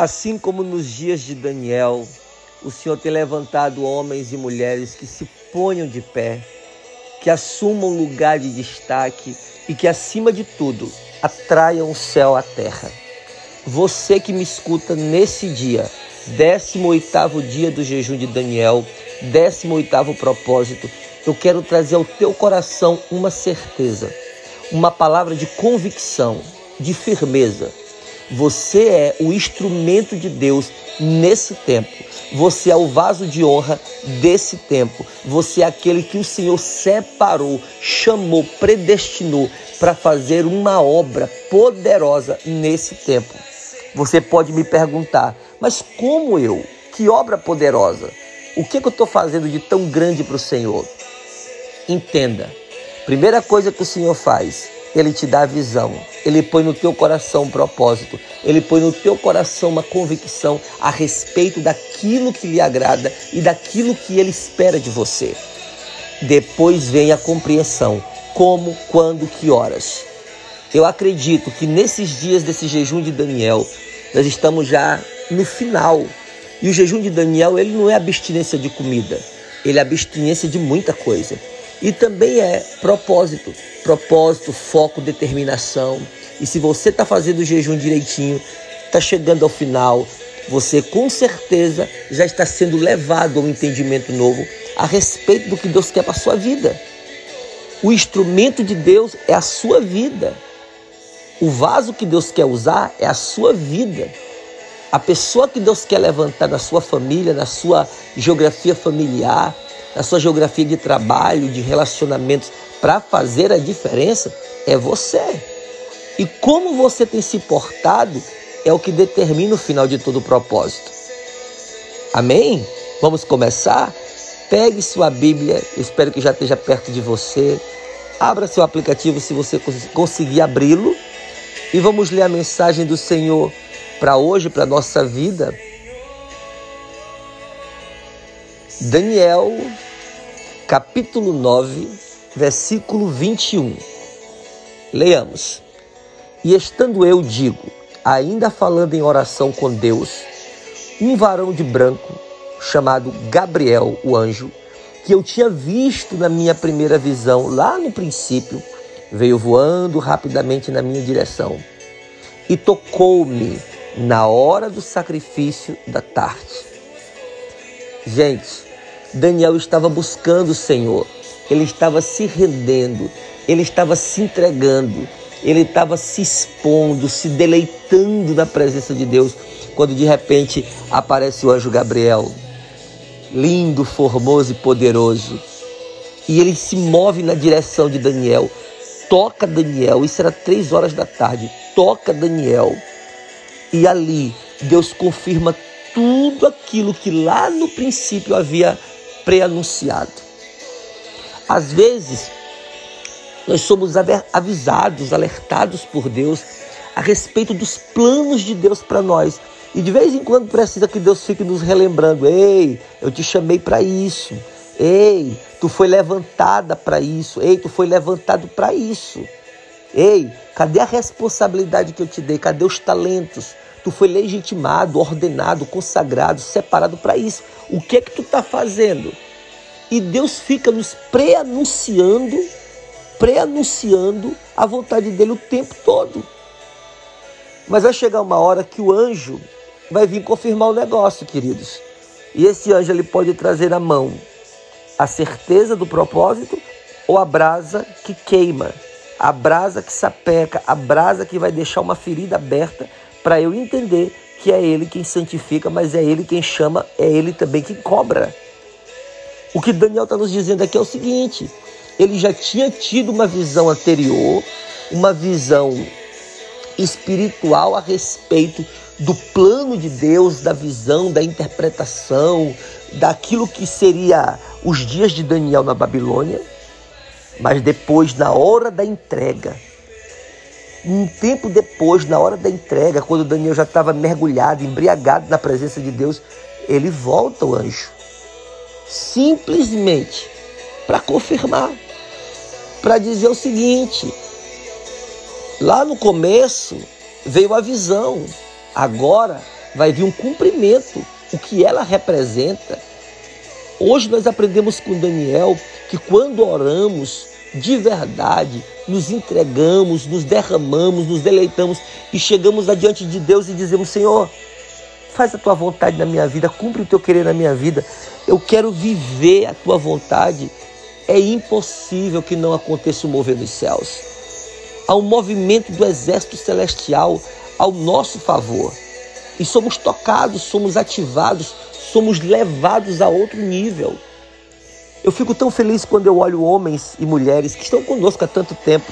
Assim como nos dias de Daniel, o Senhor tem levantado homens e mulheres que se ponham de pé, que assumam lugar de destaque e que, acima de tudo, atraiam o céu à terra. Você que me escuta nesse dia, 18º dia do jejum de Daniel, 18º propósito, eu quero trazer ao teu coração uma certeza, uma palavra de convicção, de firmeza. Você é o instrumento de Deus nesse tempo. Você é o vaso de honra desse tempo. Você é aquele que o Senhor separou, chamou, predestinou para fazer uma obra poderosa nesse tempo. Você pode me perguntar, mas como eu? Que obra poderosa? O que, que eu estou fazendo de tão grande para o Senhor? Entenda. Primeira coisa que o Senhor faz, Ele te dá a visão. Ele põe no teu coração um propósito. Ele põe no teu coração uma convicção a respeito daquilo que lhe agrada e daquilo que Ele espera de você. Depois vem a compreensão. Como, quando, que horas. Eu acredito que nesses dias desse jejum de Daniel, nós estamos já no final. E o jejum de Daniel, ele não é abstinência de comida, ele é abstinência de muita coisa. E também é propósito, propósito, foco, determinação. E se você está fazendo o jejum direitinho, está chegando ao final, você com certeza já está sendo levado a um entendimento novo a respeito do que Deus quer para a sua vida. O instrumento de Deus é a sua vida. O vaso que Deus quer usar é a sua vida. A pessoa que Deus quer levantar na sua família, na sua geografia familiar, na sua geografia de trabalho, de relacionamentos, para fazer a diferença é você. E como você tem se portado é o que determina o final de todo o propósito. Amém? Vamos começar? Pegue sua Bíblia, espero que já esteja perto de você. Abra seu aplicativo se você conseguir abri-lo e vamos ler a mensagem do Senhor para hoje, para a nossa vida. Daniel, capítulo 9, versículo 21. Leamos. E estando eu, digo, ainda falando em oração com Deus, um varão de branco, chamado Gabriel, o anjo, que eu tinha visto na minha primeira visão, lá no princípio, veio voando rapidamente na minha direção e tocou-me na hora do sacrifício da tarde. Gente, Daniel estava buscando o Senhor, ele estava se rendendo, ele estava se entregando, ele estava se expondo, se deleitando na presença de Deus, quando de repente aparece o anjo Gabriel, lindo, formoso e poderoso, e ele se move na direção de Daniel. Toca Daniel, isso era três horas da tarde, toca Daniel. E ali Deus confirma tudo aquilo que lá no princípio havia pré-anunciado. Às vezes, nós somos avisados, alertados por Deus a respeito dos planos de Deus para nós. E de vez em quando precisa que Deus fique nos relembrando: ei, eu te chamei para isso. Ei, tu foi levantada para isso. Ei, tu foi levantado para isso. Ei, cadê a responsabilidade que eu te dei? Cadê os talentos? Tu foi legitimado, ordenado, consagrado, separado para isso. O que é que tu está fazendo? E Deus fica nos pré-anunciando, pré-anunciando a vontade dele o tempo todo. Mas vai chegar uma hora que o anjo vai vir confirmar o negócio, queridos. E esse anjo ele pode trazer a mão a certeza do propósito ou a brasa que queima, a brasa que sapeca, a brasa que vai deixar uma ferida aberta para eu entender que é Ele quem santifica, mas é Ele quem chama, é Ele também quem cobra. O que Daniel está nos dizendo aqui é o seguinte: ele já tinha tido uma visão anterior, uma visão espiritual a respeito do plano de Deus, da visão, da interpretação, daquilo que seria os dias de Daniel na Babilônia, mas depois, na hora da entrega, um tempo depois, na hora da entrega, quando Daniel já estava mergulhado, embriagado na presença de Deus, ele volta o anjo. Simplesmente para confirmar, para dizer o seguinte: lá no começo veio a visão, agora vai vir um cumprimento, o que ela representa. Hoje nós aprendemos com Daniel que quando oramos de verdade, nos entregamos, nos derramamos, nos deleitamos e chegamos adiante de Deus e dizemos: Senhor, faz a tua vontade na minha vida, cumpre o teu querer na minha vida. Eu quero viver a tua vontade. É impossível que não aconteça o mover dos céus. Há um movimento do exército celestial ao nosso favor. E somos tocados, somos ativados, somos levados a outro nível. Eu fico tão feliz quando eu olho homens e mulheres que estão conosco há tanto tempo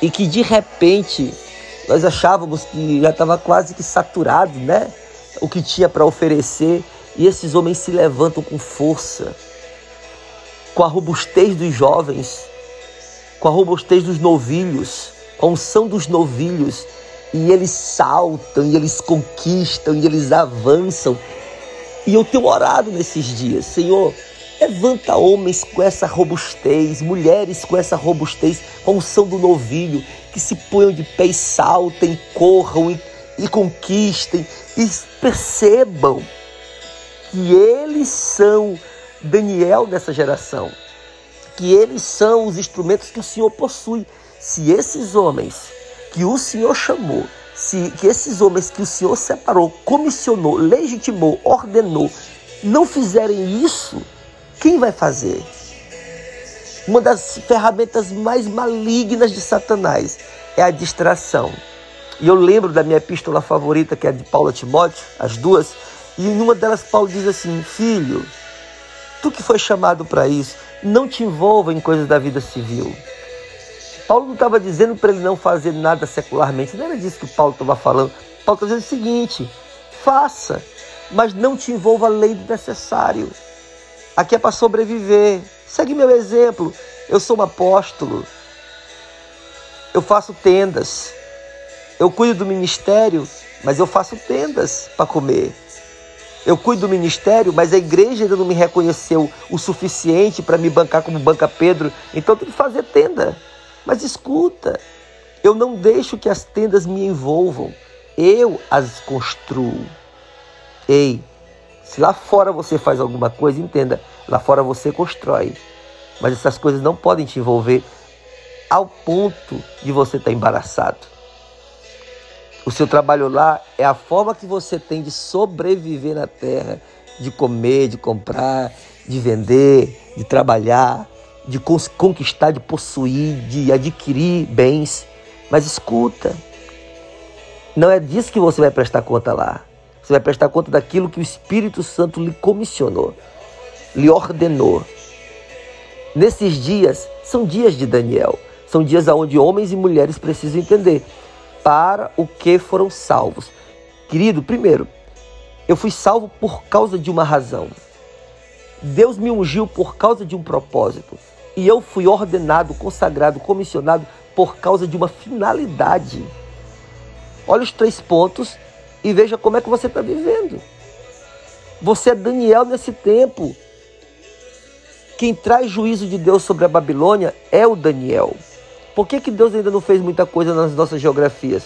e que de repente nós achávamos que já estava quase que saturado, né? O que tinha para oferecer e esses homens se levantam com força, com a robustez dos jovens, com a robustez dos novilhos, com a unção dos novilhos, e eles saltam, e eles conquistam, e eles avançam. E eu tenho orado nesses dias, Senhor, levanta homens com essa robustez, mulheres com essa robustez, com a unção do novilho, que se ponham de pé e saltem, corram e, e conquistem, e percebam que eles são Daniel dessa geração, que eles são os instrumentos que o Senhor possui. Se esses homens que o Senhor chamou, se que esses homens que o Senhor separou, comissionou, legitimou, ordenou, não fizerem isso, quem vai fazer? Uma das ferramentas mais malignas de Satanás é a distração. E eu lembro da minha epístola favorita, que é a de Paulo a Timóteo, as duas, e em uma delas Paulo diz assim: Filho, tu que foi chamado para isso, não te envolva em coisas da vida civil. Paulo não estava dizendo para ele não fazer nada secularmente, não era disso que Paulo estava falando. Paulo está dizendo o seguinte: faça, mas não te envolva além do necessário. Aqui é para sobreviver. Segue meu exemplo. Eu sou um apóstolo. Eu faço tendas. Eu cuido do ministério, mas eu faço tendas para comer. Eu cuido do ministério, mas a igreja ainda não me reconheceu o suficiente para me bancar como banca Pedro, então eu tenho que fazer tenda. Mas escuta, eu não deixo que as tendas me envolvam, eu as construo. Ei, se lá fora você faz alguma coisa, entenda, lá fora você constrói. Mas essas coisas não podem te envolver ao ponto de você estar embaraçado. O seu trabalho lá é a forma que você tem de sobreviver na terra, de comer, de comprar, de vender, de trabalhar, de conquistar, de possuir, de adquirir bens. Mas escuta, não é disso que você vai prestar conta lá. Você vai prestar conta daquilo que o Espírito Santo lhe comissionou, lhe ordenou. Nesses dias, são dias de Daniel. São dias onde homens e mulheres precisam entender para o que foram salvos. Querido, primeiro, eu fui salvo por causa de uma razão. Deus me ungiu por causa de um propósito. E eu fui ordenado, consagrado, comissionado por causa de uma finalidade. Olha os três pontos e veja como é que você está vivendo. Você é Daniel nesse tempo. Quem traz juízo de Deus sobre a Babilônia é o Daniel. Por que, que Deus ainda não fez muita coisa nas nossas geografias?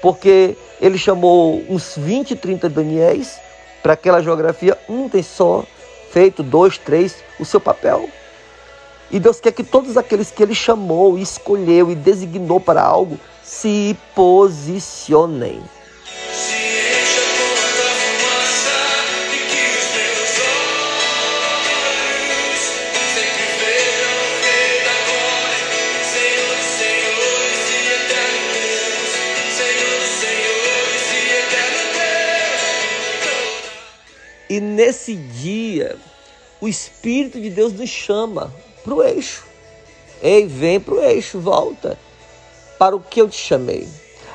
Porque ele chamou uns 20, 30 Daniéis para aquela geografia, um tem só feito, dois, três, o seu papel. E Deus quer que todos aqueles que ele chamou, escolheu e designou para algo se posicionem. E nesse dia, o Espírito de Deus nos chama para o eixo. Ei, vem para o eixo, volta para o que eu te chamei.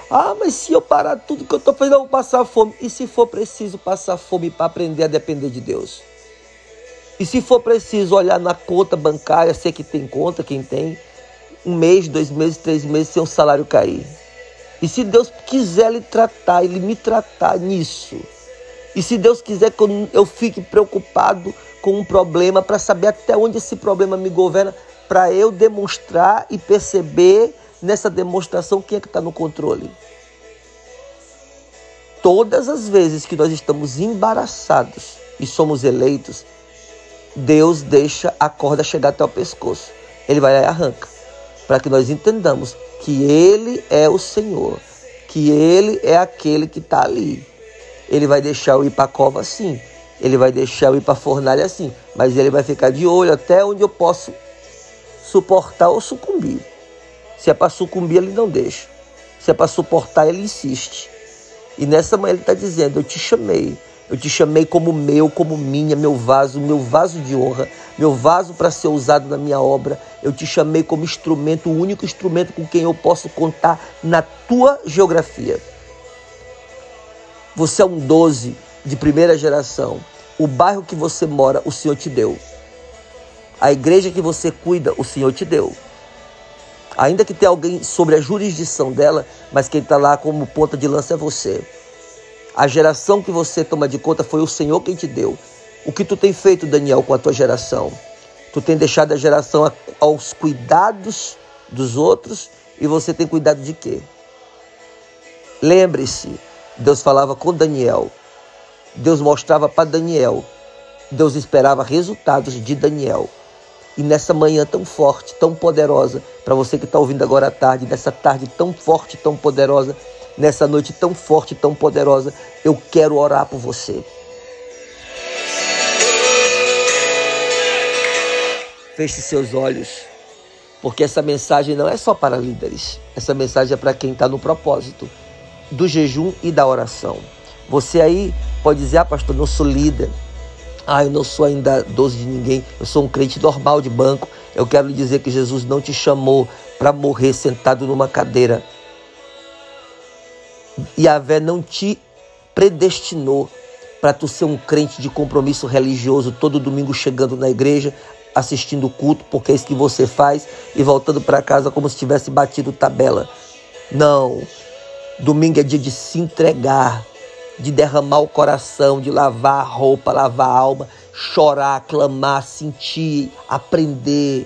Ah, mas se eu parar tudo que eu estou fazendo, eu vou passar fome. E se for preciso passar fome para aprender a depender de Deus? E se for preciso olhar na conta bancária, sei que tem conta, quem tem, um mês, dois meses, três meses, sem um salário cair. E se Deus quiser lhe tratar, Ele me tratar nisso, e se Deus quiser que eu fique preocupado com um problema para saber até onde esse problema me governa, para eu demonstrar e perceber nessa demonstração quem é que está no controle. todas as vezes que nós estamos embaraçados e somos eleitos, Deus deixa a corda chegar até o pescoço. Ele vai lá e arranca. Para que nós entendamos que Ele é o Senhor, que Ele é aquele que está ali. Ele vai deixar eu ir para a cova assim, ele vai deixar eu ir para a fornalha assim, mas ele vai ficar de olho até onde eu posso suportar ou sucumbir. Se é para sucumbir, ele não deixa. Se é para suportar, ele insiste. E nessa manhã ele está dizendo: Eu te chamei. Eu te chamei como meu, como minha, meu vaso, meu vaso de honra, meu vaso para ser usado na minha obra. Eu te chamei como instrumento, o único instrumento com quem eu posso contar na tua geografia. Você é um 12 de primeira geração. O bairro que você mora, o Senhor te deu. A igreja que você cuida, o Senhor te deu. Ainda que tenha alguém sobre a jurisdição dela, mas quem está lá como ponta de lança é você. A geração que você toma de conta foi o Senhor quem te deu. O que tu tem feito, Daniel, com a tua geração? Tu tem deixado a geração aos cuidados dos outros e você tem cuidado de quê? Lembre-se, Deus falava com Daniel. Deus mostrava para Daniel. Deus esperava resultados de Daniel. E nessa manhã tão forte, tão poderosa, para você que está ouvindo agora à tarde, nessa tarde tão forte, tão poderosa, nessa noite tão forte, tão poderosa, eu quero orar por você. Feche seus olhos, porque essa mensagem não é só para líderes, essa mensagem é para quem está no propósito do jejum e da oração. Você aí pode dizer, ah, pastor, não sou líder. Ah, eu não sou ainda doce de ninguém. Eu sou um crente normal de banco. Eu quero lhe dizer que Jesus não te chamou para morrer sentado numa cadeira. E a Vé não te predestinou para tu ser um crente de compromisso religioso todo domingo chegando na igreja, assistindo o culto, porque é isso que você faz, e voltando para casa como se tivesse batido tabela. Não. Domingo é dia de se entregar, de derramar o coração, de lavar a roupa, lavar a alma, chorar, clamar, sentir, aprender.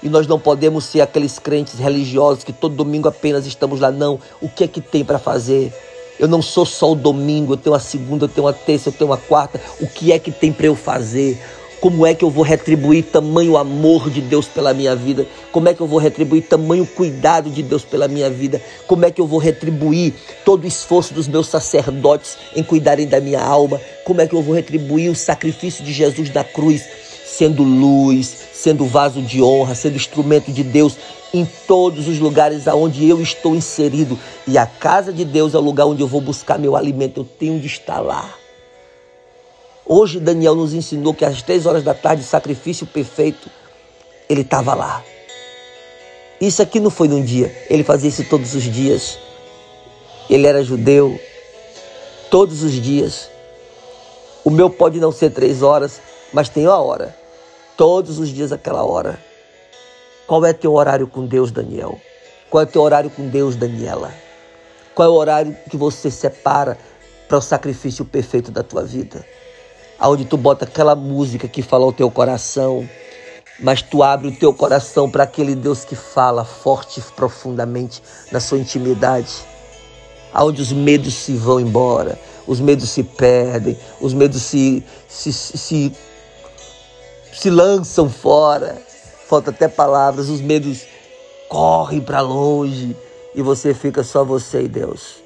E nós não podemos ser aqueles crentes religiosos que todo domingo apenas estamos lá, não. O que é que tem para fazer? Eu não sou só o domingo, eu tenho a segunda, eu tenho a terça, eu tenho a quarta. O que é que tem para eu fazer? Como é que eu vou retribuir tamanho amor de Deus pela minha vida? Como é que eu vou retribuir tamanho cuidado de Deus pela minha vida? Como é que eu vou retribuir todo o esforço dos meus sacerdotes em cuidarem da minha alma? Como é que eu vou retribuir o sacrifício de Jesus na cruz, sendo luz, sendo vaso de honra, sendo instrumento de Deus em todos os lugares aonde eu estou inserido? E a casa de Deus é o lugar onde eu vou buscar meu alimento. Eu tenho de estar lá. Hoje Daniel nos ensinou que às três horas da tarde, sacrifício perfeito, ele estava lá. Isso aqui não foi num dia, ele fazia isso todos os dias. Ele era judeu, todos os dias. O meu pode não ser três horas, mas tem uma hora. Todos os dias aquela hora. Qual é teu horário com Deus, Daniel? Qual é teu horário com Deus, Daniela? Qual é o horário que você separa para o sacrifício perfeito da tua vida? Aonde tu bota aquela música que fala ao teu coração, mas tu abre o teu coração para aquele Deus que fala forte e profundamente na sua intimidade, aonde os medos se vão embora, os medos se perdem, os medos se, se, se, se lançam fora, falta até palavras, os medos correm para longe e você fica só você e Deus.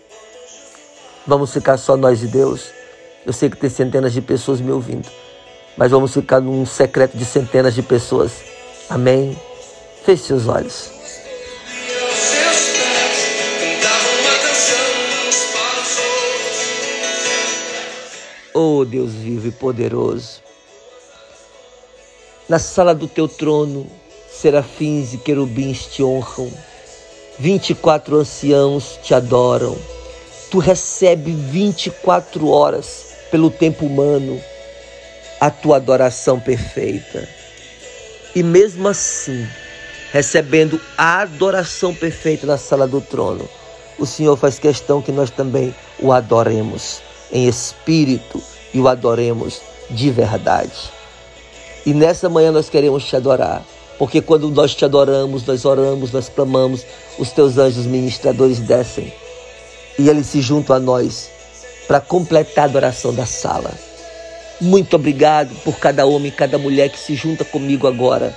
Vamos ficar só nós e Deus. Eu sei que tem centenas de pessoas me ouvindo, mas vamos ficar num secreto de centenas de pessoas. Amém? Feche seus olhos. Oh Deus vivo e poderoso, na sala do teu trono, serafins e querubins te honram, vinte e quatro anciãos te adoram, tu recebe vinte e quatro horas pelo tempo humano, a tua adoração perfeita. E mesmo assim, recebendo a adoração perfeita na sala do trono, o Senhor faz questão que nós também o adoremos em espírito e o adoremos de verdade. E nessa manhã nós queremos te adorar, porque quando nós te adoramos, nós oramos, nós clamamos, os teus anjos ministradores descem e eles se juntam a nós para completar a adoração da sala. Muito obrigado por cada homem e cada mulher que se junta comigo agora.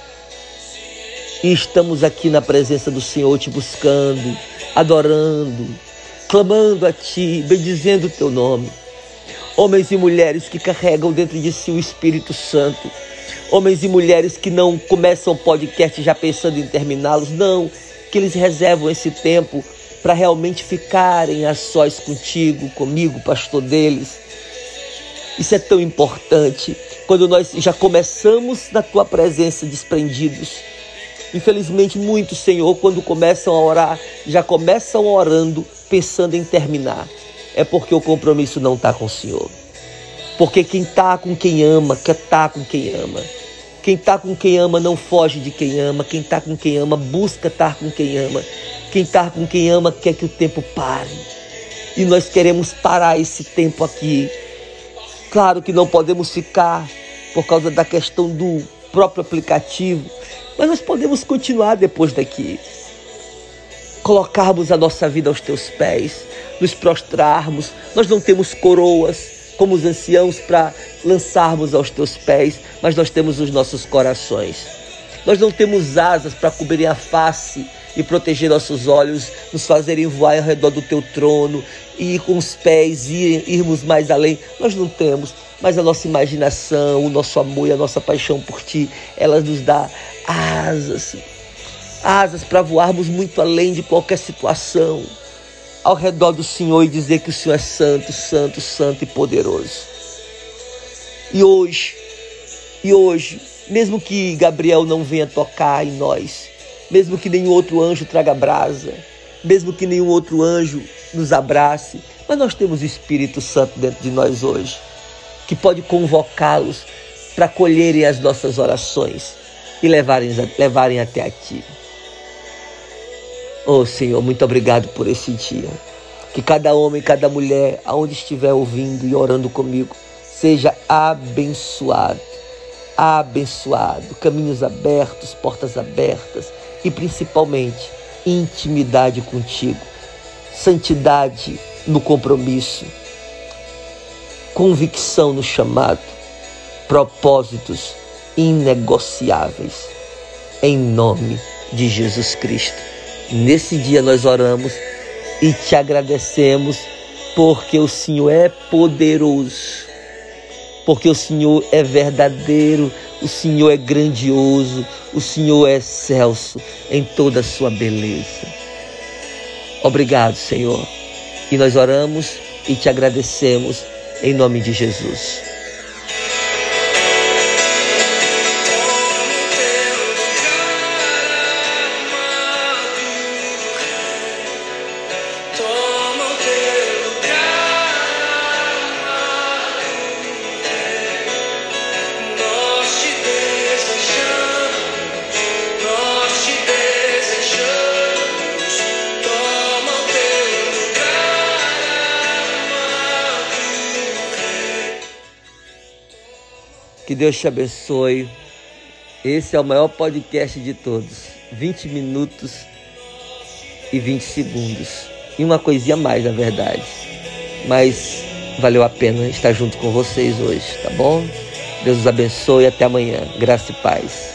E estamos aqui na presença do Senhor te buscando, adorando, clamando a Ti, bendizendo o Teu nome. Homens e mulheres que carregam dentro de si o Espírito Santo. Homens e mulheres que não começam o podcast já pensando em terminá-los, não, que eles reservam esse tempo para realmente ficarem a sós contigo, comigo, pastor deles. Isso é tão importante quando nós já começamos na tua presença desprendidos. Infelizmente, muitos, Senhor, quando começam a orar, já começam orando pensando em terminar. É porque o compromisso não está com o Senhor. Porque quem está com quem ama, quer estar tá com quem ama. Quem está com quem ama não foge de quem ama. Quem está com quem ama busca estar com quem ama. Quem está com quem ama quer que o tempo pare. E nós queremos parar esse tempo aqui. Claro que não podemos ficar por causa da questão do próprio aplicativo, mas nós podemos continuar depois daqui. Colocarmos a nossa vida aos teus pés, nos prostrarmos. Nós não temos coroas como os anciãos para lançarmos aos teus pés, mas nós temos os nossos corações. Nós não temos asas para cobrir a face e proteger nossos olhos, nos fazerem voar ao redor do teu trono e com os pés ir, irmos mais além. Nós não temos, mas a nossa imaginação, o nosso amor e a nossa paixão por ti, elas nos dá asas, asas para voarmos muito além de qualquer situação, ao redor do Senhor e dizer que o Senhor é santo, santo, santo e poderoso. E hoje, e hoje, mesmo que Gabriel não venha tocar em nós, mesmo que nenhum outro anjo traga brasa, mesmo que nenhum outro anjo nos abrace, mas nós temos o Espírito Santo dentro de nós hoje, que pode convocá-los para colherem as nossas orações e levarem, levarem até a Ti. Oh Senhor, muito obrigado por esse dia. Que cada homem, cada mulher, aonde estiver ouvindo e orando comigo, seja abençoado. Abençoado. Caminhos abertos, portas abertas e principalmente intimidade contigo, santidade no compromisso, convicção no chamado, propósitos inegociáveis. Em nome de Jesus Cristo. Nesse dia nós oramos e te agradecemos porque o Senhor é poderoso, porque o Senhor é verdadeiro o Senhor é grandioso, o Senhor é excelso em toda a sua beleza. Obrigado, Senhor. E nós oramos e te agradecemos em nome de Jesus. Que Deus te abençoe. Esse é o maior podcast de todos. 20 minutos e 20 segundos. E uma coisinha mais, na verdade. Mas valeu a pena estar junto com vocês hoje, tá bom? Deus os abençoe e até amanhã. Graça e paz.